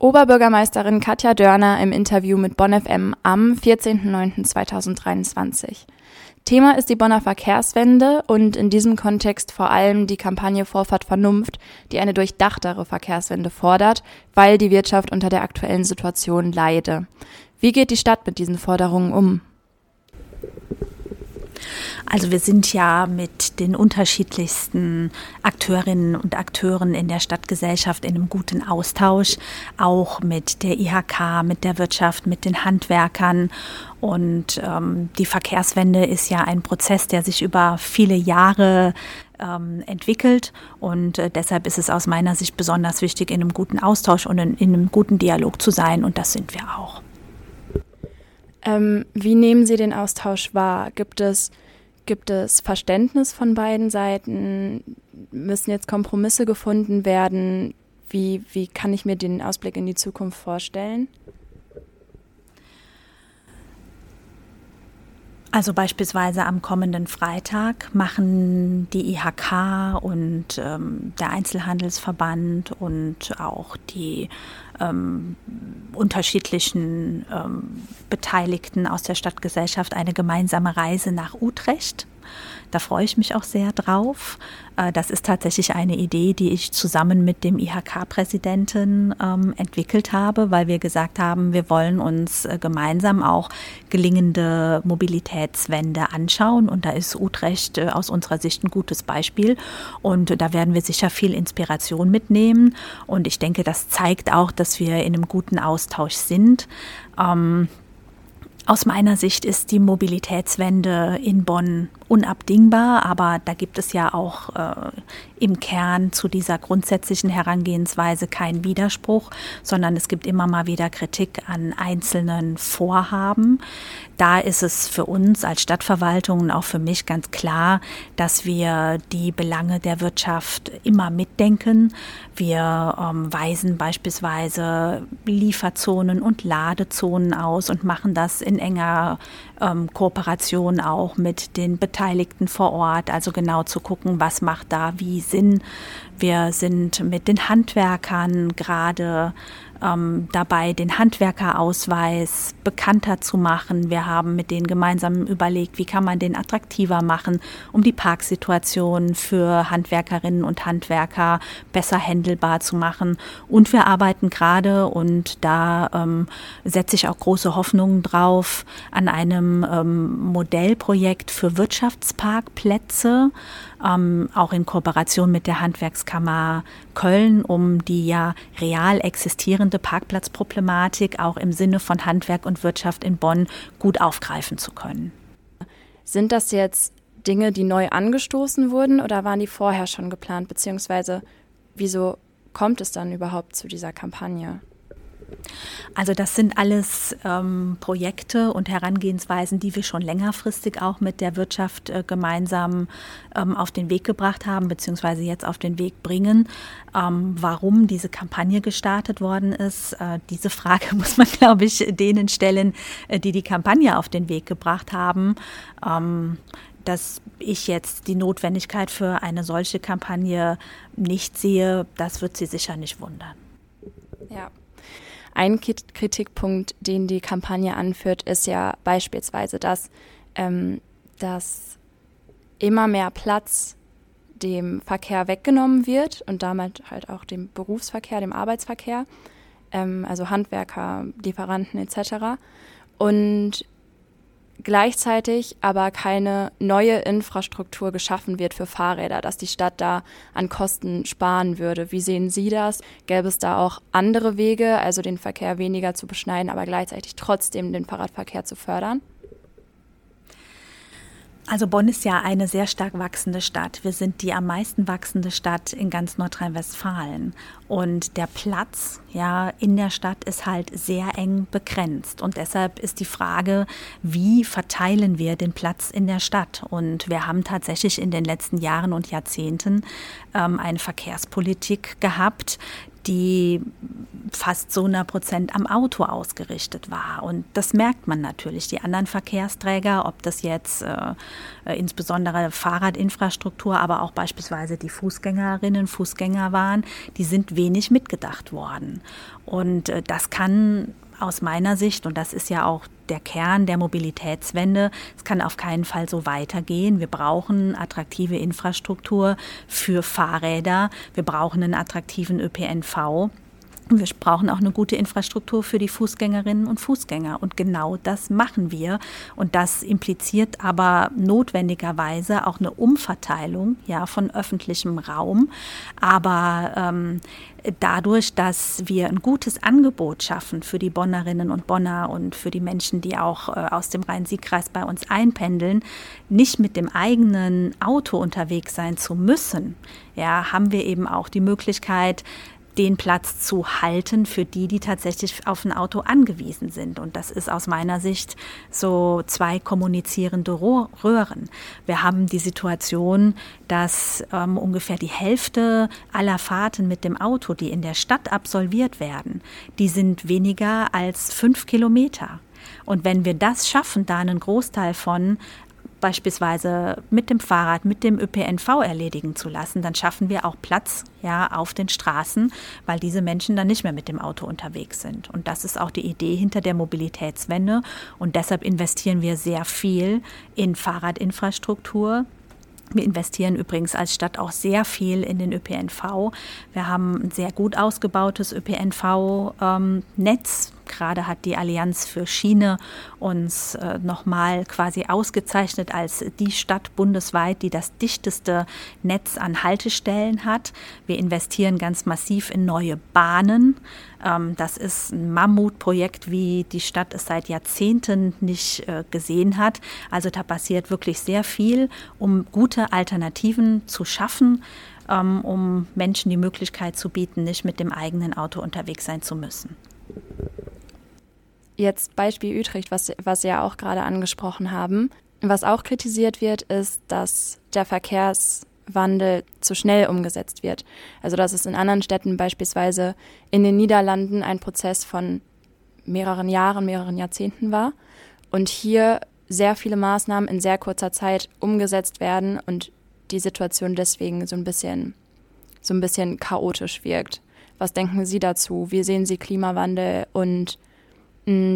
Oberbürgermeisterin Katja Dörner im Interview mit Bonn FM am 14.09.2023. Thema ist die Bonner Verkehrswende und in diesem Kontext vor allem die Kampagne Vorfahrt Vernunft, die eine durchdachtere Verkehrswende fordert, weil die Wirtschaft unter der aktuellen Situation leide. Wie geht die Stadt mit diesen Forderungen um? Also wir sind ja mit den unterschiedlichsten Akteurinnen und Akteuren in der Stadtgesellschaft in einem guten Austausch, auch mit der IHK, mit der Wirtschaft, mit den Handwerkern. Und ähm, die Verkehrswende ist ja ein Prozess, der sich über viele Jahre ähm, entwickelt. Und äh, deshalb ist es aus meiner Sicht besonders wichtig, in einem guten Austausch und in, in einem guten Dialog zu sein. Und das sind wir auch. Ähm, wie nehmen Sie den Austausch wahr? Gibt es, gibt es Verständnis von beiden Seiten? Müssen jetzt Kompromisse gefunden werden? Wie, wie kann ich mir den Ausblick in die Zukunft vorstellen? Also beispielsweise am kommenden Freitag machen die IHK und ähm, der Einzelhandelsverband und auch die ähm, unterschiedlichen ähm, Beteiligten aus der Stadtgesellschaft eine gemeinsame Reise nach Utrecht. Da freue ich mich auch sehr drauf. Äh, das ist tatsächlich eine Idee, die ich zusammen mit dem IHK-Präsidenten ähm, entwickelt habe, weil wir gesagt haben, wir wollen uns äh, gemeinsam auch gelingende Mobilitätswende anschauen. Und da ist Utrecht äh, aus unserer Sicht ein gutes Beispiel. Und da werden wir sicher viel Inspiration mitnehmen. Und ich denke, das zeigt auch, dass wir in einem guten Austausch sind. Ähm, aus meiner Sicht ist die Mobilitätswende in Bonn unabdingbar, aber da gibt es ja auch äh, im Kern zu dieser grundsätzlichen Herangehensweise keinen Widerspruch, sondern es gibt immer mal wieder Kritik an einzelnen Vorhaben. Da ist es für uns als Stadtverwaltung und auch für mich ganz klar, dass wir die Belange der Wirtschaft immer mitdenken. Wir ähm, weisen beispielsweise Lieferzonen und Ladezonen aus und machen das in enger ähm, Kooperation auch mit den Beteiligten vor Ort, also genau zu gucken, was macht da wie Sinn. Wir sind mit den Handwerkern gerade ähm, dabei, den Handwerkerausweis bekannter zu machen. Wir haben mit denen gemeinsam überlegt, wie kann man den attraktiver machen, um die Parksituation für Handwerkerinnen und Handwerker besser händelbar zu machen. Und wir arbeiten gerade, und da ähm, setze ich auch große Hoffnungen drauf, an einem ähm, Modellprojekt für Wirtschaftsparkplätze ähm, auch in Kooperation mit der Handwerkskammer Köln, um die ja real existierende Parkplatzproblematik auch im Sinne von Handwerk und Wirtschaft in Bonn gut aufgreifen zu können. Sind das jetzt Dinge, die neu angestoßen wurden oder waren die vorher schon geplant? Beziehungsweise wieso kommt es dann überhaupt zu dieser Kampagne? Also das sind alles ähm, Projekte und Herangehensweisen, die wir schon längerfristig auch mit der Wirtschaft äh, gemeinsam ähm, auf den Weg gebracht haben, beziehungsweise jetzt auf den Weg bringen. Ähm, warum diese Kampagne gestartet worden ist, äh, diese Frage muss man, glaube ich, denen stellen, äh, die die Kampagne auf den Weg gebracht haben ähm, dass ich jetzt die Notwendigkeit für eine solche Kampagne nicht sehe, das wird Sie sicher nicht wundern. Ja, ein Kritikpunkt, den die Kampagne anführt, ist ja beispielsweise, dass, ähm, dass immer mehr Platz dem Verkehr weggenommen wird und damit halt auch dem Berufsverkehr, dem Arbeitsverkehr, ähm, also Handwerker, Lieferanten etc. Und gleichzeitig aber keine neue Infrastruktur geschaffen wird für Fahrräder, dass die Stadt da an Kosten sparen würde. Wie sehen Sie das? Gäbe es da auch andere Wege, also den Verkehr weniger zu beschneiden, aber gleichzeitig trotzdem den Fahrradverkehr zu fördern? Also Bonn ist ja eine sehr stark wachsende Stadt. Wir sind die am meisten wachsende Stadt in ganz Nordrhein-Westfalen. Und der Platz ja in der Stadt ist halt sehr eng begrenzt. Und deshalb ist die Frage, wie verteilen wir den Platz in der Stadt? Und wir haben tatsächlich in den letzten Jahren und Jahrzehnten ähm, eine Verkehrspolitik gehabt, die fast zu 100 Prozent am Auto ausgerichtet war. Und das merkt man natürlich. Die anderen Verkehrsträger, ob das jetzt äh, äh, insbesondere Fahrradinfrastruktur, aber auch beispielsweise die Fußgängerinnen, Fußgänger waren, die sind wenig mitgedacht worden. Und äh, das kann aus meiner Sicht, und das ist ja auch der Kern der Mobilitätswende, es kann auf keinen Fall so weitergehen. Wir brauchen attraktive Infrastruktur für Fahrräder, wir brauchen einen attraktiven ÖPNV. Wir brauchen auch eine gute Infrastruktur für die Fußgängerinnen und Fußgänger. Und genau das machen wir. Und das impliziert aber notwendigerweise auch eine Umverteilung ja, von öffentlichem Raum. Aber ähm, dadurch, dass wir ein gutes Angebot schaffen für die Bonnerinnen und Bonner und für die Menschen, die auch äh, aus dem Rhein-Sieg-Kreis bei uns einpendeln, nicht mit dem eigenen Auto unterwegs sein zu müssen, ja, haben wir eben auch die Möglichkeit, den Platz zu halten für die, die tatsächlich auf ein Auto angewiesen sind. Und das ist aus meiner Sicht so zwei kommunizierende Röhren. Wir haben die Situation, dass ähm, ungefähr die Hälfte aller Fahrten mit dem Auto, die in der Stadt absolviert werden, die sind weniger als fünf Kilometer. Und wenn wir das schaffen, da einen Großteil von beispielsweise mit dem Fahrrad, mit dem ÖPNV erledigen zu lassen, dann schaffen wir auch Platz ja auf den Straßen, weil diese Menschen dann nicht mehr mit dem Auto unterwegs sind. Und das ist auch die Idee hinter der Mobilitätswende. Und deshalb investieren wir sehr viel in Fahrradinfrastruktur, wir investieren übrigens als Stadt auch sehr viel in den ÖPNV. Wir haben ein sehr gut ausgebautes ÖPNV-Netz. Gerade hat die Allianz für Schiene uns äh, nochmal quasi ausgezeichnet als die Stadt bundesweit, die das dichteste Netz an Haltestellen hat. Wir investieren ganz massiv in neue Bahnen. Ähm, das ist ein Mammutprojekt, wie die Stadt es seit Jahrzehnten nicht äh, gesehen hat. Also da passiert wirklich sehr viel, um gute Alternativen zu schaffen, ähm, um Menschen die Möglichkeit zu bieten, nicht mit dem eigenen Auto unterwegs sein zu müssen. Jetzt Beispiel Utrecht, was, was Sie ja auch gerade angesprochen haben. Was auch kritisiert wird, ist, dass der Verkehrs Wandel zu schnell umgesetzt wird. Also dass es in anderen Städten beispielsweise in den Niederlanden ein Prozess von mehreren Jahren, mehreren Jahrzehnten war und hier sehr viele Maßnahmen in sehr kurzer Zeit umgesetzt werden und die Situation deswegen so ein bisschen so ein bisschen chaotisch wirkt. Was denken Sie dazu? Wie sehen Sie Klimawandel und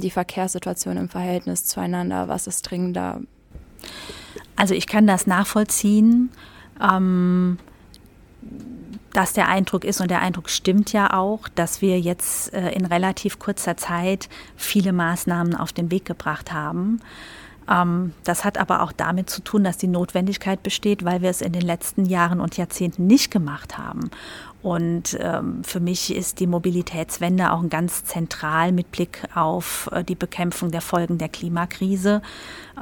die Verkehrssituation im Verhältnis zueinander? Was ist dringender? Also ich kann das nachvollziehen ähm, dass der Eindruck ist, und der Eindruck stimmt ja auch, dass wir jetzt äh, in relativ kurzer Zeit viele Maßnahmen auf den Weg gebracht haben. Ähm, das hat aber auch damit zu tun, dass die Notwendigkeit besteht, weil wir es in den letzten Jahren und Jahrzehnten nicht gemacht haben. Und ähm, für mich ist die Mobilitätswende auch ganz zentral mit Blick auf äh, die Bekämpfung der Folgen der Klimakrise.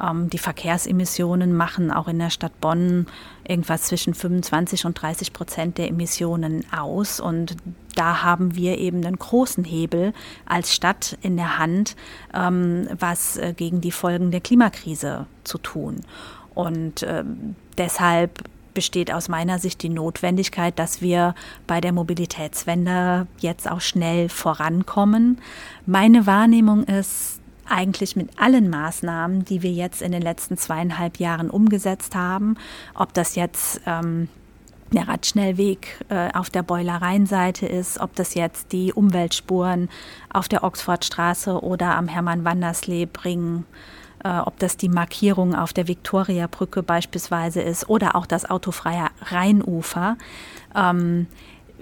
Ähm, die Verkehrsemissionen machen auch in der Stadt Bonn irgendwas zwischen 25 und 30 Prozent der Emissionen aus. Und da haben wir eben einen großen Hebel als Stadt in der Hand, ähm, was äh, gegen die Folgen der Klimakrise zu tun. Und äh, deshalb besteht aus meiner Sicht die Notwendigkeit, dass wir bei der Mobilitätswende jetzt auch schnell vorankommen. Meine Wahrnehmung ist, eigentlich mit allen Maßnahmen, die wir jetzt in den letzten zweieinhalb Jahren umgesetzt haben, ob das jetzt ähm, der Radschnellweg äh, auf der Beulereienseite ist, ob das jetzt die Umweltspuren auf der Oxfordstraße oder am Hermann-Wanderslee bringen äh, ob das die Markierung auf der Viktoriabrücke beispielsweise ist oder auch das autofreie Rheinufer. Ähm,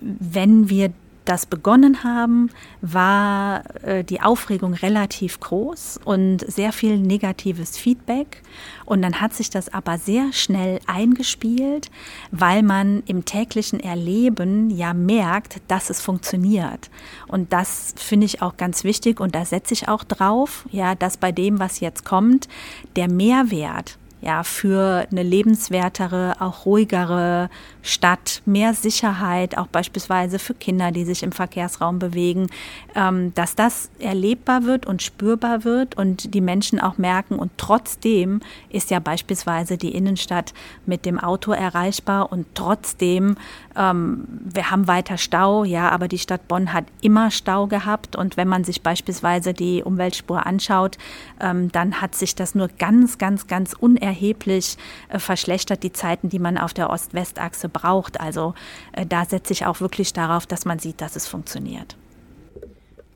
wenn wir das begonnen haben, war äh, die Aufregung relativ groß und sehr viel negatives Feedback. Und dann hat sich das aber sehr schnell eingespielt, weil man im täglichen Erleben ja merkt, dass es funktioniert. Und das finde ich auch ganz wichtig und da setze ich auch drauf, ja, dass bei dem, was jetzt kommt, der Mehrwert ja, für eine lebenswertere, auch ruhigere Stadt mehr Sicherheit, auch beispielsweise für Kinder, die sich im Verkehrsraum bewegen, ähm, dass das erlebbar wird und spürbar wird und die Menschen auch merken. Und trotzdem ist ja beispielsweise die Innenstadt mit dem Auto erreichbar und trotzdem, ähm, wir haben weiter Stau, ja, aber die Stadt Bonn hat immer Stau gehabt. Und wenn man sich beispielsweise die Umweltspur anschaut, ähm, dann hat sich das nur ganz, ganz, ganz unerheblich äh, verschlechtert, die Zeiten, die man auf der Ost-West-Achse braucht. Also äh, da setze ich auch wirklich darauf, dass man sieht, dass es funktioniert.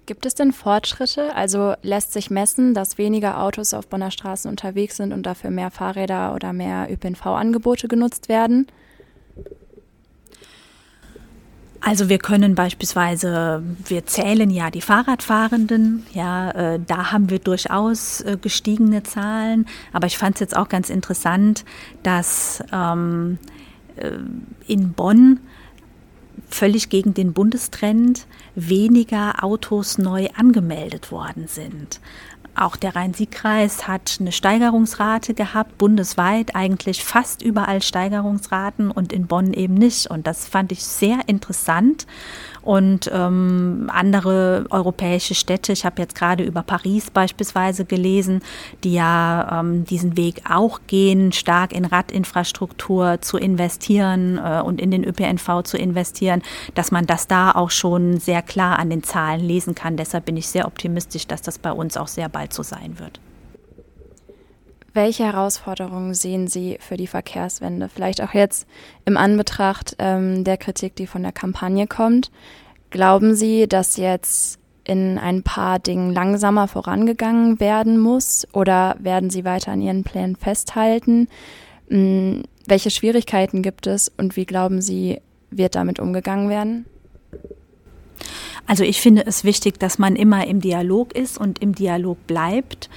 Gibt es denn Fortschritte? Also lässt sich messen, dass weniger Autos auf Bonner Straßen unterwegs sind und dafür mehr Fahrräder oder mehr ÖPNV-Angebote genutzt werden? Also wir können beispielsweise, wir zählen ja die Fahrradfahrenden, ja, äh, da haben wir durchaus äh, gestiegene Zahlen, aber ich fand es jetzt auch ganz interessant, dass ähm, äh, in Bonn völlig gegen den Bundestrend weniger Autos neu angemeldet worden sind. Auch der Rhein-Sieg-Kreis hat eine Steigerungsrate gehabt, bundesweit eigentlich fast überall Steigerungsraten und in Bonn eben nicht. Und das fand ich sehr interessant und ähm, andere europäische Städte. Ich habe jetzt gerade über Paris beispielsweise gelesen, die ja ähm, diesen Weg auch gehen, stark in Radinfrastruktur zu investieren äh, und in den ÖPNV zu investieren, dass man das da auch schon sehr klar an den Zahlen lesen kann. Deshalb bin ich sehr optimistisch, dass das bei uns auch sehr bald so sein wird. Welche Herausforderungen sehen Sie für die Verkehrswende? Vielleicht auch jetzt im Anbetracht ähm, der Kritik, die von der Kampagne kommt. Glauben Sie, dass jetzt in ein paar Dingen langsamer vorangegangen werden muss oder werden Sie weiter an Ihren Plänen festhalten? Hm, welche Schwierigkeiten gibt es und wie glauben Sie, wird damit umgegangen werden? Also ich finde es wichtig, dass man immer im Dialog ist und im Dialog bleibt.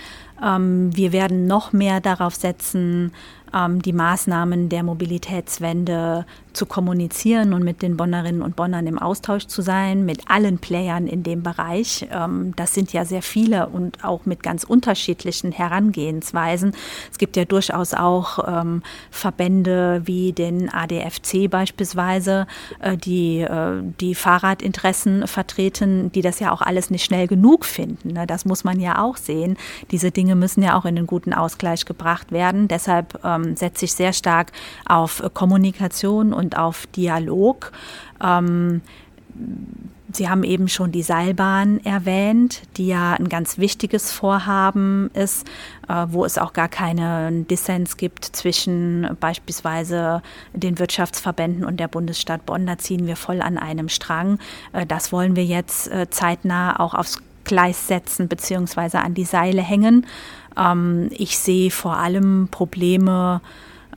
Ähm, wir werden noch mehr darauf setzen, die Maßnahmen der Mobilitätswende zu kommunizieren und mit den Bonnerinnen und Bonnern im Austausch zu sein, mit allen Playern in dem Bereich. Ähm, das sind ja sehr viele und auch mit ganz unterschiedlichen Herangehensweisen. Es gibt ja durchaus auch ähm, Verbände wie den ADFC beispielsweise, äh, die äh, die Fahrradinteressen vertreten, die das ja auch alles nicht schnell genug finden. Ne? Das muss man ja auch sehen. Diese Dinge müssen ja auch in einen guten Ausgleich gebracht werden. Deshalb ähm, setze ich sehr stark auf Kommunikation und auf Dialog. Ähm, Sie haben eben schon die Seilbahn erwähnt, die ja ein ganz wichtiges Vorhaben ist, äh, wo es auch gar keinen Dissens gibt zwischen beispielsweise den Wirtschaftsverbänden und der Bundesstadt Bonn. Da ziehen wir voll an einem Strang. Äh, das wollen wir jetzt äh, zeitnah auch aufs Gleis setzen bzw. an die Seile hängen. Ähm, ich sehe vor allem Probleme,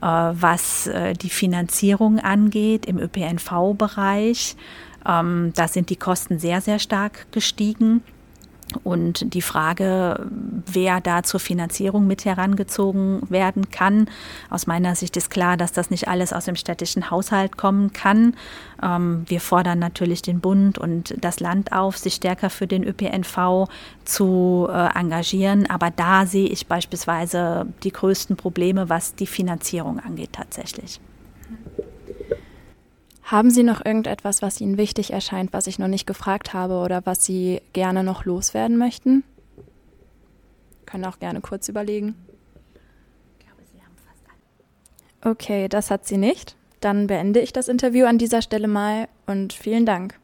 äh, was äh, die Finanzierung angeht im ÖPNV-Bereich. Ähm, da sind die Kosten sehr, sehr stark gestiegen. Und die Frage, wer da zur Finanzierung mit herangezogen werden kann, aus meiner Sicht ist klar, dass das nicht alles aus dem städtischen Haushalt kommen kann. Ähm, wir fordern natürlich den Bund und das Land auf, sich stärker für den ÖPNV zu äh, engagieren. Aber da sehe ich beispielsweise die größten Probleme, was die Finanzierung angeht tatsächlich. Haben Sie noch irgendetwas, was Ihnen wichtig erscheint, was ich noch nicht gefragt habe oder was Sie gerne noch loswerden möchten? Können auch gerne kurz überlegen. Ich glaube, Sie haben fast alle. Okay, das hat sie nicht. Dann beende ich das Interview an dieser Stelle mal und vielen Dank.